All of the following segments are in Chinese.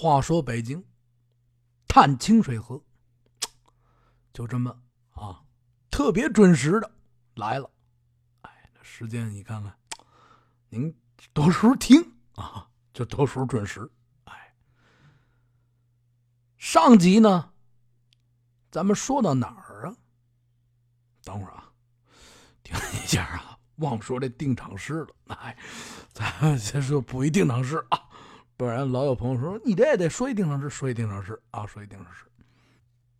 话说北京探清水河，就这么啊，特别准时的来了。哎，这时间你看看，您多时候听啊，就多时候准时。哎，上集呢，咱们说到哪儿啊？等会儿啊，停一下啊，忘说这定场诗了。哎，咱先说补一定场诗啊。不然老有朋友说你这也得说一定场诗，说一定场诗啊，说一定场诗。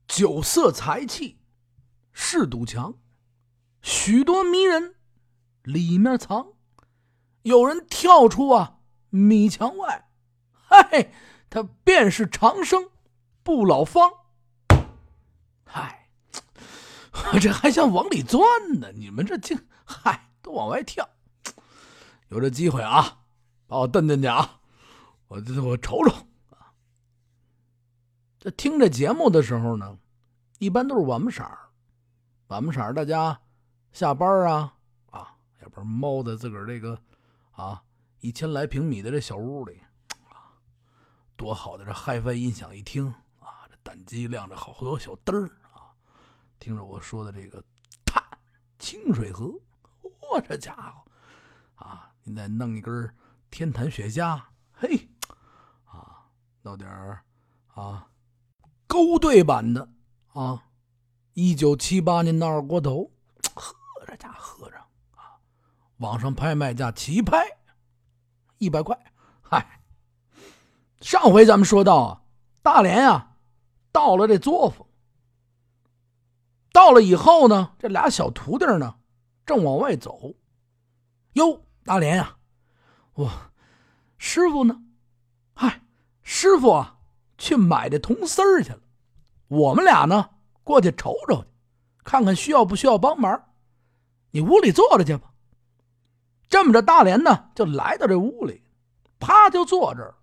酒色财气，是堵墙，许多迷人里面藏。有人跳出啊米墙外，嗨，他便是长生不老方。嗨，我 这还想往里钻呢，你们这竟嗨都往外跳。有这机会啊，把我蹬进去啊！我这我瞅瞅啊，这听这节目的时候呢，一般都是晚不色儿，晚不色儿，大家下班啊啊，要不然猫在自个儿这个啊一千来平米的这小屋里啊，多好的这 HiFi 音响一听啊，这胆机亮着好多小灯儿啊，听着我说的这个碳清水河，我这家伙啊，您再弄一根天坛雪茄，嘿。弄点儿啊，勾兑版的啊，一九七八年的二锅头，喝着家喝着啊，网上拍卖价起拍一百块。嗨，上回咱们说到啊，大连啊，到了这作坊，到了以后呢，这俩小徒弟呢，正往外走。哟，大连呀，我师傅呢？师傅啊，去买这铜丝儿去了。我们俩呢，过去瞅瞅，看看需要不需要帮忙。你屋里坐着去吧。这么着，大连呢就来到这屋里，啪就坐这儿，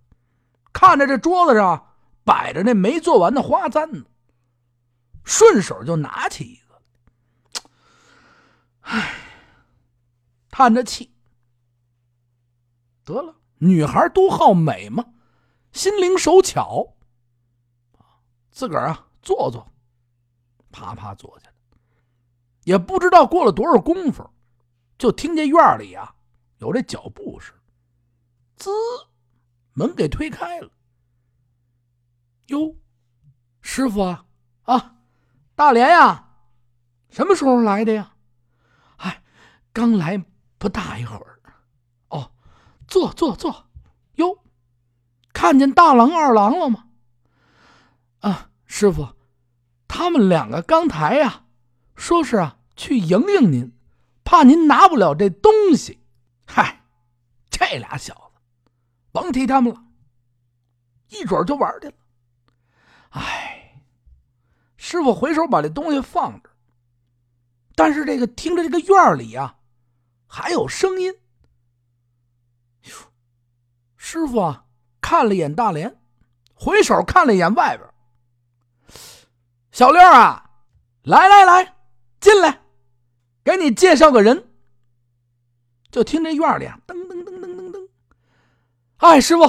看着这桌子上摆着那没做完的花簪子，顺手就拿起一个。唉，叹着气。得了，女孩都好美嘛。心灵手巧，自个儿啊坐坐，啪啪坐下了。也不知道过了多少功夫，就听见院里啊有这脚步声，滋，门给推开了。哟，师傅啊啊，大连呀，什么时候来的呀？哎，刚来不大一会儿。哦，坐坐坐。哟看见大郎二郎了吗？啊，师傅，他们两个刚才呀，说是啊去迎迎您，怕您拿不了这东西。嗨，这俩小子，甭提他们了，一准就玩去了。哎，师傅回手把这东西放着，但是这个听着这个院里呀，还有声音。师傅啊！看了一眼大连，回手看了一眼外边。小六啊，来来来，进来，给你介绍个人。就听这院里啊，噔噔噔噔噔噔，哎，师傅，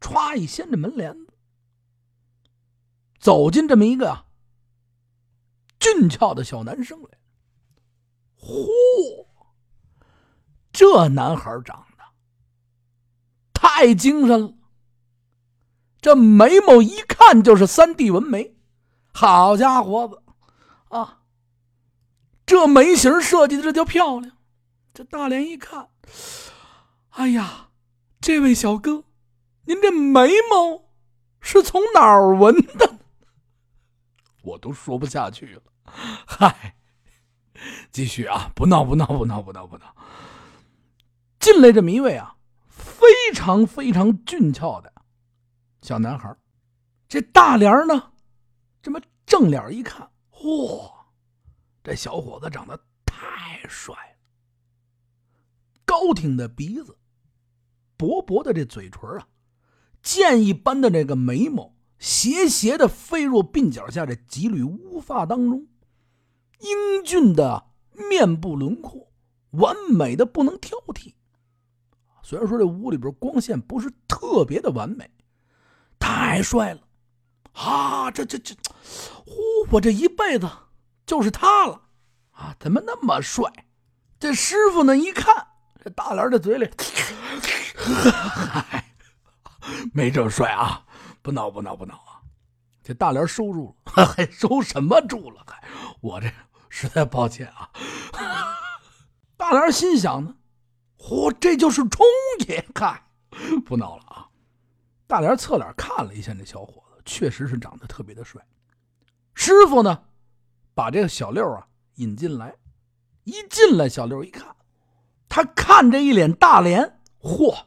歘一掀这门帘子，走进这么一个俊俏的小男生来。嚯，这男孩长。太精神了，这眉毛一看就是三 D 纹眉，好家伙子啊！这眉形设计的这叫漂亮。这大连一看，哎呀，这位小哥，您这眉毛是从哪儿纹的？我都说不下去了。嗨，继续啊，不闹不闹不闹不闹不闹。进来这么一位啊。非常非常俊俏的小男孩，这大脸呢，这么正脸一看，嚯，这小伙子长得太帅了。高挺的鼻子，薄薄的这嘴唇啊，剑一般的这个眉毛，斜斜的飞入鬓角下这几缕乌发当中，英俊的面部轮廓，完美的不能挑剔。虽然说这屋里边光线不是特别的完美，太帅了！啊，这这这，呼，我这一辈子就是他了啊！怎么那么帅？这师傅呢？一看这大莲的嘴里，嗨，没这么帅啊！不闹不闹不闹啊！这大莲收住了，还收什么住了？还我这实在抱歉啊！大莲心想呢，嚯，这就是冲爷！嗨，不闹了啊！大莲侧脸看了一下那小伙子，确实是长得特别的帅。师傅呢，把这个小六啊引进来，一进来，小六一看，他看这一脸大莲，嚯，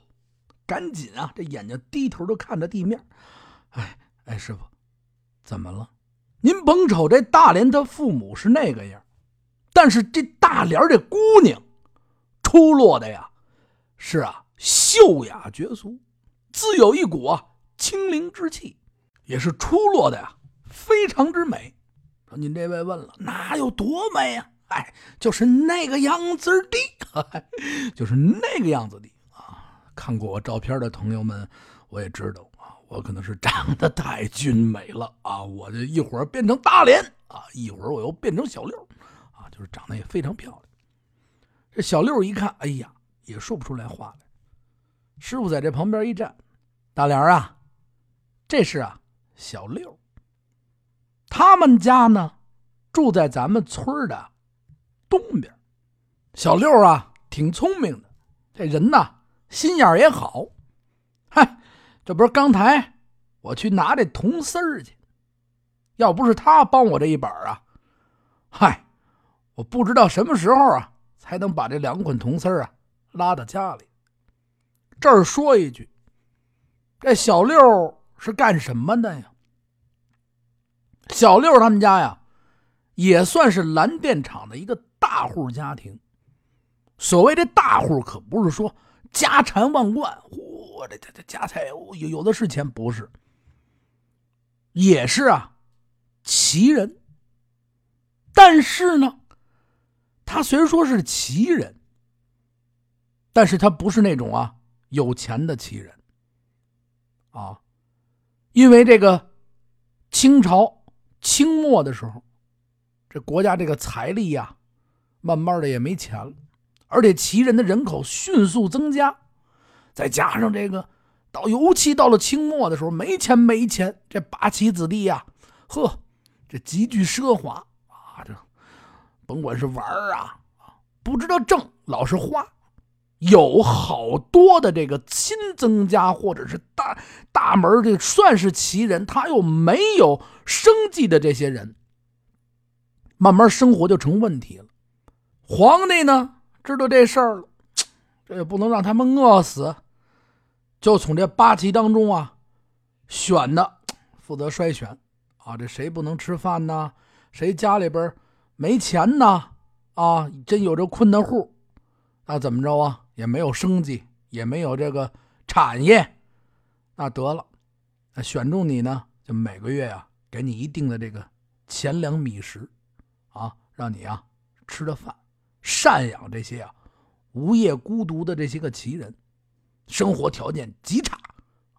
赶紧啊，这眼睛低头都看着地面。哎哎，师傅，怎么了？您甭瞅这大莲他父母是那个样。但是这大莲这姑娘，出落的呀，是啊，秀雅绝俗，自有一股啊清灵之气，也是出落的呀，非常之美。说您这位问了，哪有多美呀？哎，就是那个样子的，就是那个样子的啊！看过我照片的朋友们，我也知道啊，我可能是长得太俊美了啊！我这一会儿变成大脸啊，一会儿我又变成小六啊。就是长得也非常漂亮。这小六一看，哎呀，也说不出来话来。师傅在这旁边一站，大莲啊，这是啊小六。他们家呢住在咱们村的东边。小六啊挺聪明的，这人呐心眼也好。嗨，这不是刚才我去拿这铜丝儿去，要不是他帮我这一把啊，嗨。我不知道什么时候啊，才能把这两捆铜丝啊拉到家里。这儿说一句，这小六是干什么的呀？小六他们家呀，也算是蓝电厂的一个大户家庭。所谓这大户，可不是说家产万贯，嚯，这这这家财有有的是钱，不是，也是啊，奇人。但是呢。他虽然说是旗人，但是他不是那种啊有钱的奇人，啊，因为这个清朝清末的时候，这国家这个财力呀，慢慢的也没钱了，而且旗人的人口迅速增加，再加上这个到尤其到了清末的时候，没钱没钱，这八旗子弟呀，呵，这极具奢华。甭管是玩啊，不知道挣，老是花，有好多的这个亲曾家或者是大大门这算是奇人，他又没有生计的这些人，慢慢生活就成问题了。皇帝呢知道这事儿了，这也不能让他们饿死，就从这八旗当中啊选的，负责筛选啊，这谁不能吃饭呢？谁家里边？没钱呢，啊，真有这困难户，那怎么着啊？也没有生计，也没有这个产业，那得了，那选中你呢，就每个月呀，给你一定的这个钱粮米食，啊，让你啊吃的饭，赡养这些啊无业孤独的这些个奇人，生活条件极差，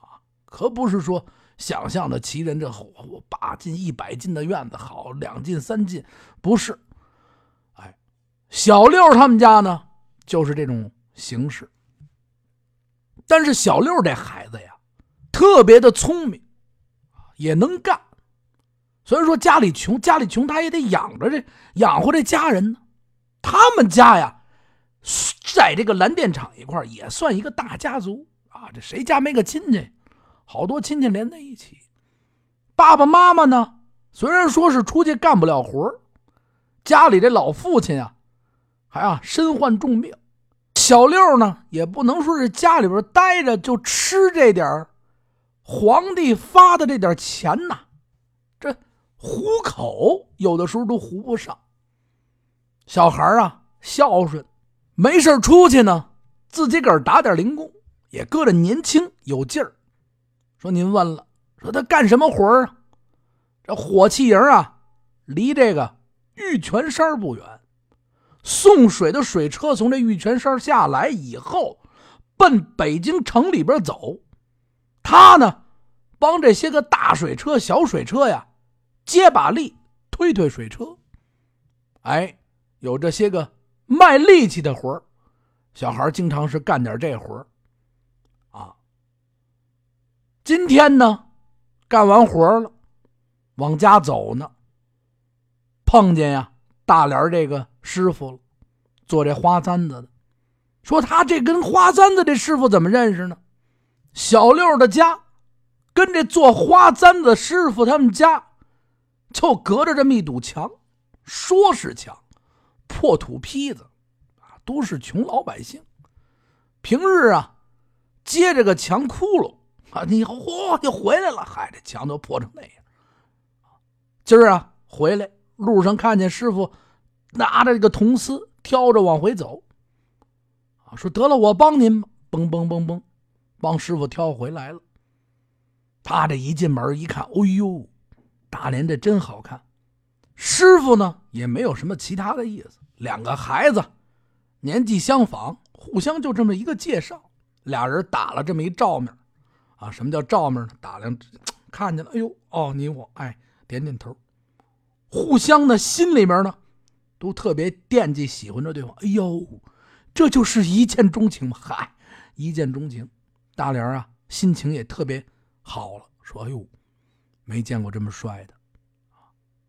啊，可不是说。想象的奇人，这我八进一百进的院子好，两进三进不是？哎，小六他们家呢，就是这种形式。但是小六这孩子呀，特别的聪明，也能干。虽然说家里穷，家里穷，他也得养着这养活这家人呢。他们家呀，在这个蓝电厂一块也算一个大家族啊。这谁家没个亲戚？好多亲戚连在一起，爸爸妈妈呢？虽然说是出去干不了活家里这老父亲啊，还啊身患重病。小六呢，也不能说是家里边待着就吃这点儿皇帝发的这点钱呐，这糊口有的时候都糊不上。小孩啊，孝顺，没事出去呢，自己个儿打点零工，也搁着年轻有劲儿。说您问了，说他干什么活啊？这火器营啊，离这个玉泉山不远。送水的水车从这玉泉山下来以后，奔北京城里边走。他呢，帮这些个大水车、小水车呀，接把力，推推水车。哎，有这些个卖力气的活小孩经常是干点这活啊。今天呢，干完活了，往家走呢，碰见呀大连这个师傅了，做这花簪子的，说他这跟花簪子这师傅怎么认识呢？小六的家。跟这做花簪子师傅他们家，就隔着这么一堵墙，说是墙，破土坯子，啊，都是穷老百姓。平日啊，接着个墙窟窿啊，你嚯就回来了，嗨，这墙都破成那样。今儿啊，回来路上看见师傅拿着这个铜丝，挑着往回走，啊，说得了，我帮您吧，嘣嘣嘣嘣，帮师傅挑回来了。他这一进门一看，哎呦，大连这真好看。师傅呢也没有什么其他的意思，两个孩子年纪相仿，互相就这么一个介绍，俩人打了这么一照面啊。什么叫照面呢？打量看见了，哎呦，哦，你我，哎，点点头，互相的心里面呢都特别惦记喜欢着对方。哎呦，这就是一见钟情嘛！嗨，一见钟情，大连啊，心情也特别。好了，说哎呦，没见过这么帅的，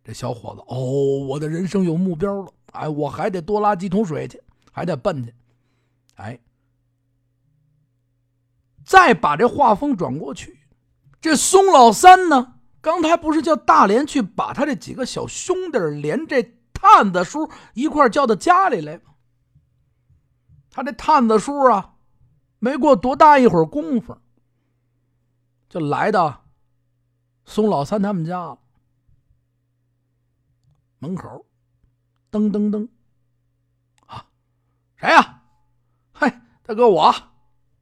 这小伙子哦，我的人生有目标了，哎，我还得多拉几桶水去，还得奔去，哎，再把这画风转过去，这松老三呢，刚才不是叫大连去把他这几个小兄弟连这探子叔一块叫到家里来吗？他这探子叔啊，没过多大一会儿功夫。就来到松老三他们家了，门口，噔噔噔，啊，谁呀？嘿，大哥，我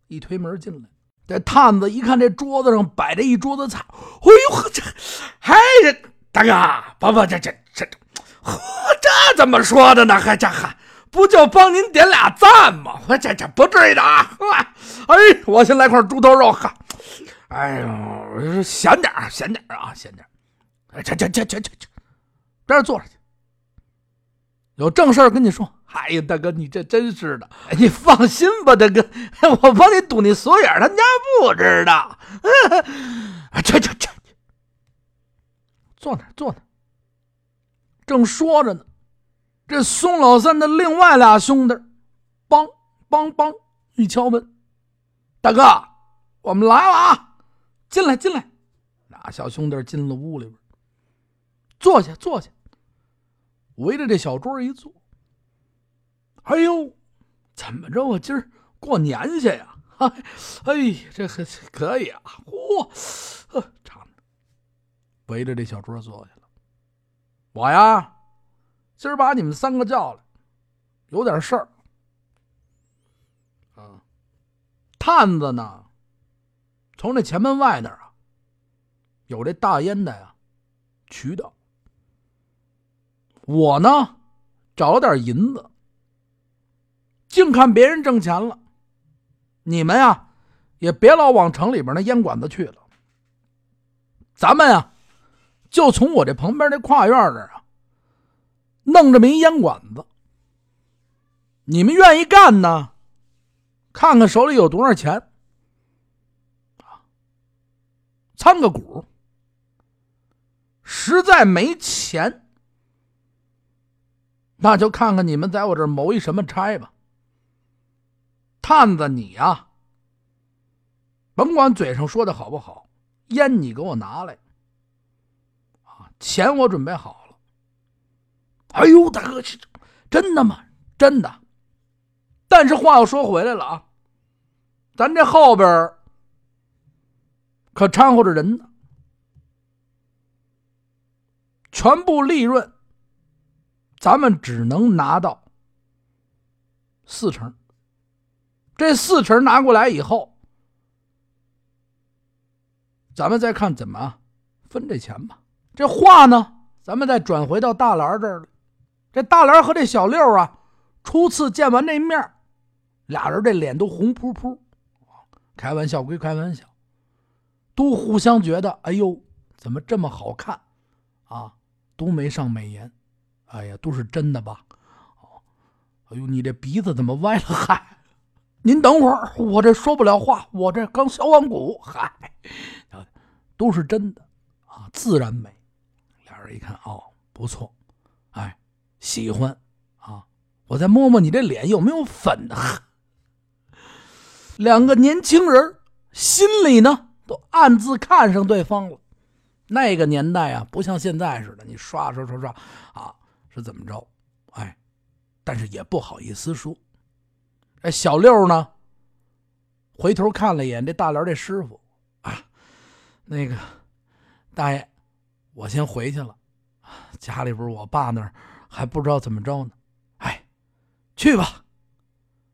一推门进来，这探子一看这桌子上摆着一桌子菜，哎呦呵，这，嘿，这大哥，不不，这这这，呵，这怎么说的呢？还这还不就帮您点俩赞吗？我这这不至于的啊！哎，我先来块猪头肉，哈。哎呦，咸点儿，闲点啊，咸点！哎，这这这这这这，这坐着去。有正事跟你说。哎呀，大哥，你这真是的，你放心吧，大哥，我帮你堵你锁眼，他家不知道。去去去去，坐那坐那。正说着呢，这宋老三的另外俩兄弟，梆梆梆一敲门，大哥，我们来了啊！进来，进来！俩小兄弟进了屋里边，坐下，坐下，围着这小桌一坐。哎呦，怎么着？我今儿过年去呀？哎，这可可以啊！嚯，长围着这小桌坐下了。我呀，今儿把你们三个叫来，有点事儿。啊，探子呢？从这前门外那儿啊，有这大烟的呀渠道。我呢找了点银子，净看别人挣钱了，你们呀也别老往城里边那烟馆子去了。咱们呀就从我这旁边这跨院这儿啊弄这么一烟馆子。你们愿意干呢？看看手里有多少钱。参个股，实在没钱，那就看看你们在我这谋一什么差吧。探子，你呀，甭管嘴上说的好不好，烟你给我拿来，啊，钱我准备好了。哎呦，大哥，这真的吗？真的。但是话又说回来了啊，咱这后边。可掺和着人呢，全部利润，咱们只能拿到四成。这四成拿过来以后，咱们再看怎么分这钱吧。这话呢，咱们再转回到大兰这儿。这大兰和这小六啊，初次见完那面，俩人这脸都红扑扑。开玩笑归开玩笑。都互相觉得，哎呦，怎么这么好看啊？都没上美颜，哎呀，都是真的吧？哦，哎呦，你这鼻子怎么歪了？嗨，您等会儿，我这说不了话，我这刚削完骨。嗨，都是真的啊，自然美。俩人一看，哦，不错，哎，喜欢啊，我再摸摸你这脸有没有粉。两个年轻人心里呢都暗自看上对方了。那个年代啊，不像现在似的，你刷刷刷刷啊，是怎么着？哎，但是也不好意思说。哎，小六呢，回头看了一眼这大连这师傅啊，那个大爷，我先回去了，家里边我爸那儿还不知道怎么着呢。哎，去吧，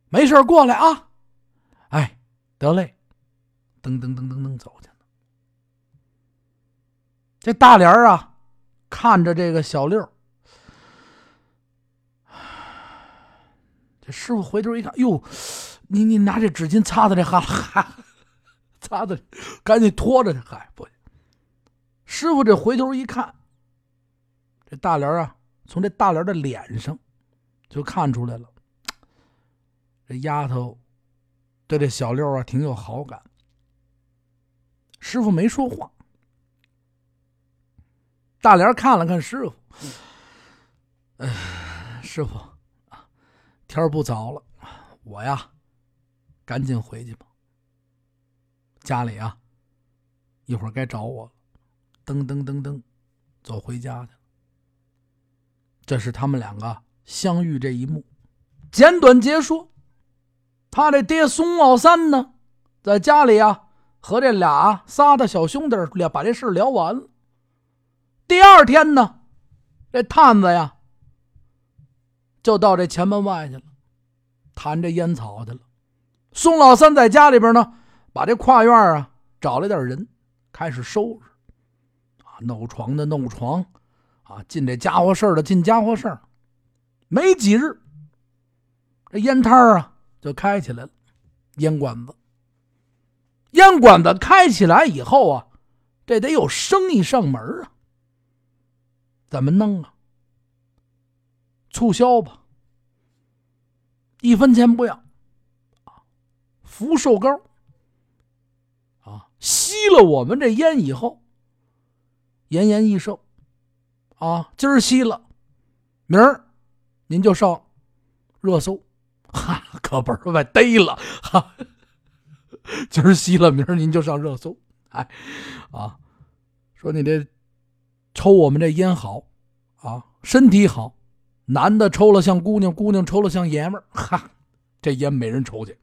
没事过来啊。哎，得嘞，噔噔噔噔噔走去了。这大莲啊，看着这个小六，这师傅回头一看，哟，你你拿这纸巾擦擦这汗，哈，擦擦，赶紧拖着去。嗨，不，师傅这回头一看，这大莲啊，从这大莲的脸上就看出来了，这丫头。对这小六啊，挺有好感。师傅没说话。大莲看了看师傅，哎，师傅，天不早了，我呀，赶紧回去吧。家里啊，一会儿该找我了。噔噔噔噔，走回家去。这是他们两个相遇这一幕，简短结束。他这爹宋老三呢，在家里啊，和这俩仨的小兄弟俩把这事聊完了。第二天呢，这探子呀，就到这前门外去了，弹这烟草去了。宋老三在家里边呢，把这跨院啊找了点人，开始收拾啊，弄床的弄床，啊，进这家伙事的进家伙事没几日，这烟摊啊。就开起来了，烟馆子。烟馆子开起来以后啊，这得有生意上门啊。怎么弄啊？促销吧，一分钱不要。福寿膏啊，吸了我们这烟以后，延延益寿啊。今儿吸了，明儿您就上热搜。哈，可不是被逮了哈！今儿吸了，明儿您就上热搜。哎，啊，说你这抽我们这烟好啊，身体好。男的抽了像姑娘，姑娘抽了像爷们儿。哈，这烟没人抽去。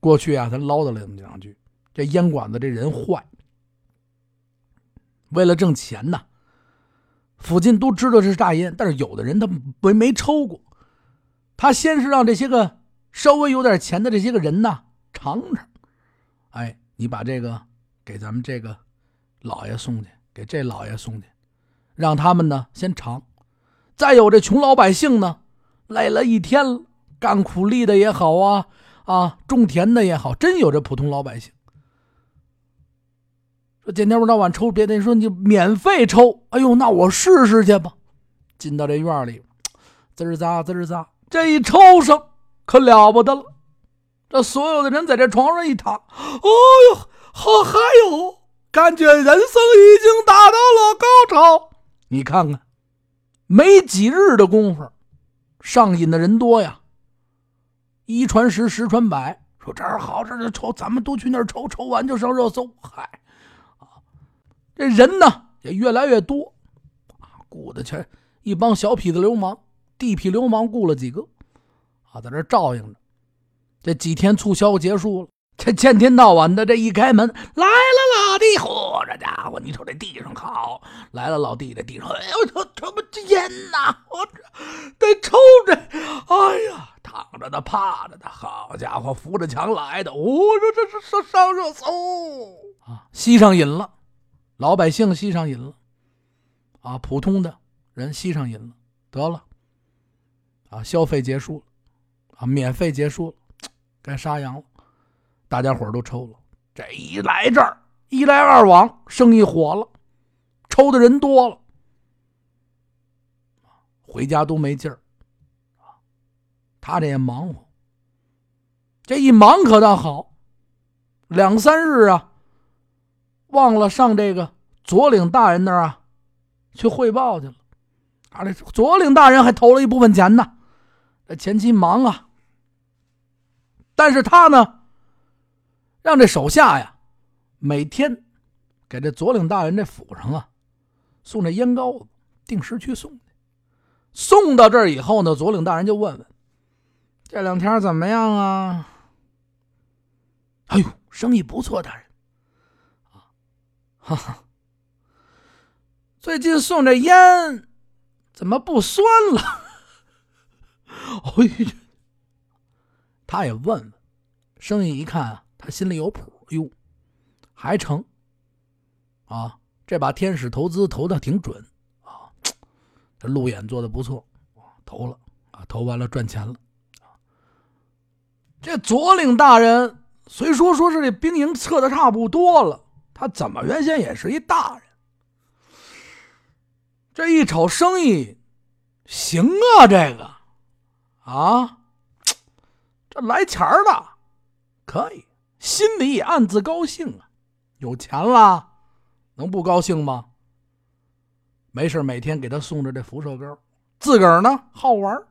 过去啊，他唠叨了这么两句。这烟馆子这人坏，为了挣钱呐，附近都知道这是大烟，但是有的人他没没抽过。他先是让这些个稍微有点钱的这些个人呢尝尝，哎，你把这个给咱们这个老爷送去，给这老爷送去，让他们呢先尝。再有这穷老百姓呢，累了一天，干苦力的也好啊，啊，种田的也好，真有这普通老百姓说今天不到晚抽，别的说你免费抽，哎呦，那我试试去吧。进到这院里，滋儿喳滋儿喳。这一抽上可了不得了，这所有的人在这床上一躺，哦呦，好嗨哟，感觉人生已经达到了高潮。你看看，没几日的功夫，上瘾的人多呀。一传十，十传百，说这儿好，这儿抽，咱们都去那儿抽，抽完就上热搜。嗨，啊，这人呢也越来越多，啊，雇的全一帮小痞子流氓。地痞流氓雇了几个，啊，在这照应着。这几天促销结束了，这见天到晚的这一开门，来了老弟，嚯，这家伙，你瞅这地上好，来了老弟，这地上，哎呦，这这不这烟呐，我这得抽着，哎呀，躺着的，趴着的，好家伙，扶着墙来的，哦，这这这上上热搜啊，吸上瘾了，老百姓吸上瘾了，啊，普通的人吸上瘾了，得了。啊，消费结束了，啊，免费结束了，该杀羊了，大家伙都抽了，这一来这儿，一来二往，生意火了，抽的人多了，回家都没劲儿。他这也忙活，这一忙可倒好，两三日啊，忘了上这个左领大人那儿啊去汇报去了。啊，这左领大人还投了一部分钱呢，这前期忙啊。但是他呢，让这手下呀，每天给这左领大人这府上啊送这烟膏子，定时去送。送到这儿以后呢，左领大人就问问：“这两天怎么样啊？”“哎呦，生意不错，大人。”“，哈哈，最近送这烟怎么不酸了？”“ 哎呦。”他也问问，生意一看啊，他心里有谱。哟，还成啊！这把天使投资投的挺准啊，这路演做的不错投了啊，投完了赚钱了。这左领大人虽说说是这兵营撤的差不多了，他怎么原先也是一大人？这一瞅生意行啊，这个啊。这来钱儿了，可以，心里也暗自高兴啊，有钱了，能不高兴吗？没事，每天给他送着这辐射膏，自个儿呢好玩。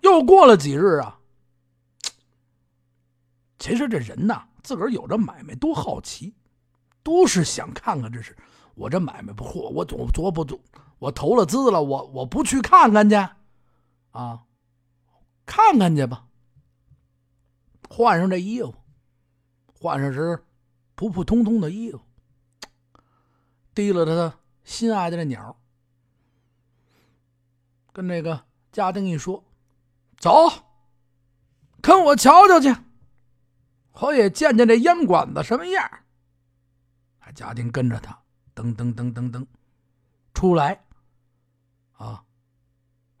又过了几日啊，其实这人呐，自个儿有这买卖多好奇，都是想看看这是我这买卖不错，我总做不做，我投了资了，我我不去看看去啊，看看去吧。换上这衣服，换上身普普通通的衣服，提了他心爱的那鸟，跟这个家丁一说：“走，跟我瞧瞧去，我也见见这烟馆子什么样。”还家丁跟着他，噔噔噔噔噔，出来，啊，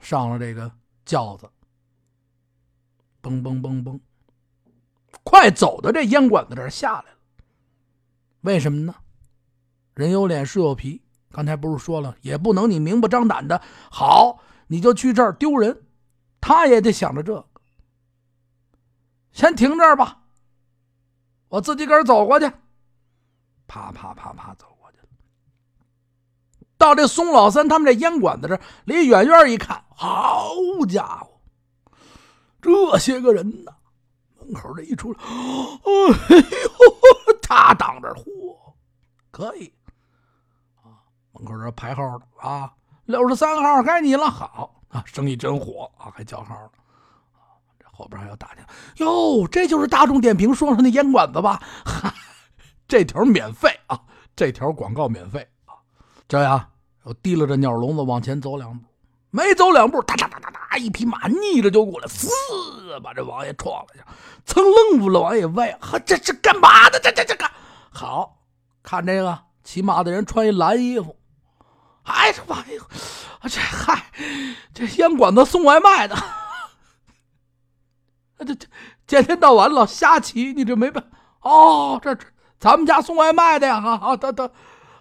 上了这个轿子，嘣嘣嘣嘣。快走到这烟馆子这儿下来了，为什么呢？人有脸，树有皮。刚才不是说了，也不能你明目张胆的，好你就去这儿丢人。他也得想着这个。先停这儿吧，我自己个儿走过去。啪啪啪啪走过去了。到这松老三他们这烟馆子这儿，离远远一看，好家伙，这些个人呢！门口这一出来，哎呦，他挡着，嚯，可以啊！门口这排号的啊，六十三号该你了，好啊，生意真火啊，还叫号呢！这后边还要打听，哟，这就是大众点评说的那烟馆子吧？哈，这条免费啊，这条广告免费啊！这样，我提溜着鸟笼子往前走两步，没走两步，哒哒哒哒哒，一匹马逆着就过来，嘶，把这王爷撞了下。蹭愣住了，王爷问：“呵，这是干嘛的？这这这个好看？这个骑马的人穿一蓝衣服。哎，这王爷，这嗨，这烟馆子送外卖的。这这这天到晚老瞎骑，你这没办哦？这这咱们家送外卖的呀！好好得得，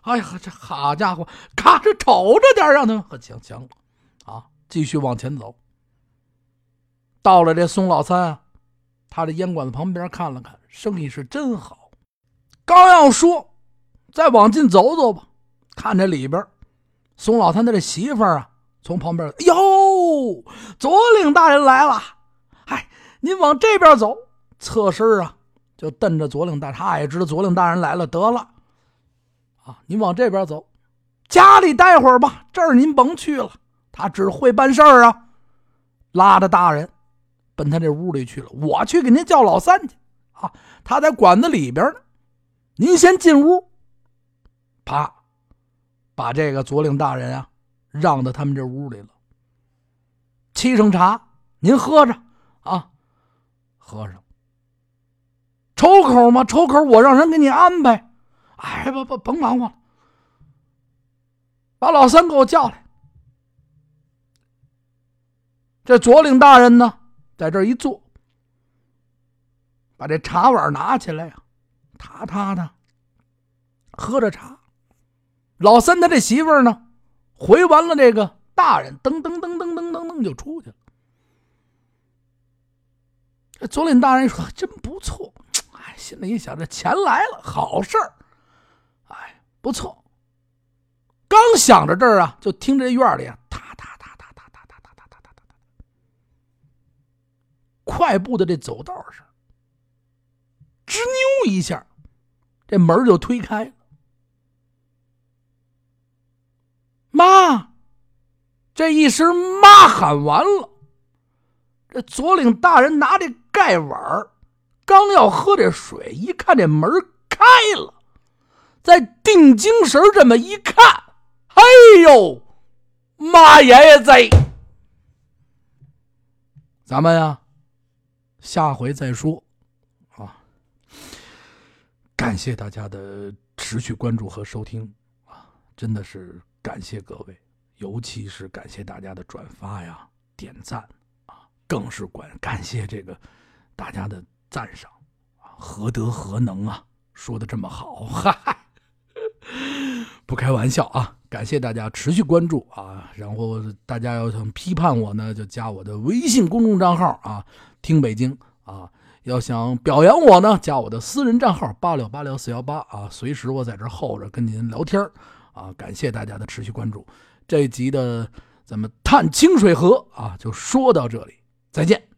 哎呀，这好家伙，看着瞅着点，让他们行行啊，继续往前走。到了这宋老三啊。他这烟馆子旁边看了看，生意是真好。刚要说，再往进走走吧，看这里边，宋老三的这媳妇儿啊，从旁边，哟，左领大人来了。嗨，您往这边走，侧身啊，就瞪着左领大。他也知道左领大人来了，得了，啊，您往这边走，家里待会儿吧，这儿您甭去了。他只会办事儿啊，拉着大人。奔他这屋里去了，我去给您叫老三去啊！他在馆子里边呢，您先进屋。啪，把这个左领大人啊让到他们这屋里了。沏上茶，您喝着啊，喝上。抽口吗？抽口，我让人给你安排。哎，不不，甭忙活了，把老三给我叫来。这左领大人呢？在这一坐，把这茶碗拿起来呀，踏踏的喝着茶。老三他这媳妇儿呢，回完了这个大人，噔噔噔噔噔噔噔就出去了。这左领大人说：“真不错。”哎，心里一想，这钱来了，好事儿。哎，不错。刚想着这儿啊，就听这院里啊，快步的这走道上，吱扭一下，这门就推开了。妈，这一声妈喊完了，这左领大人拿这盖碗刚要喝这水，一看这门开了，再定精神这么一看，哎呦，妈爷爷在！咱们呀，下回再说啊！感谢大家的持续关注和收听啊，真的是。感谢各位，尤其是感谢大家的转发呀、点赞啊，更是感感谢这个大家的赞赏啊，何德何能啊，说的这么好，哈哈，不开玩笑啊！感谢大家持续关注啊，然后大家要想批判我呢，就加我的微信公众账号啊，听北京啊，要想表扬我呢，加我的私人账号八六八六四幺八啊，随时我在这候着跟您聊天啊，感谢大家的持续关注，这一集的咱们探清水河啊，就说到这里，再见。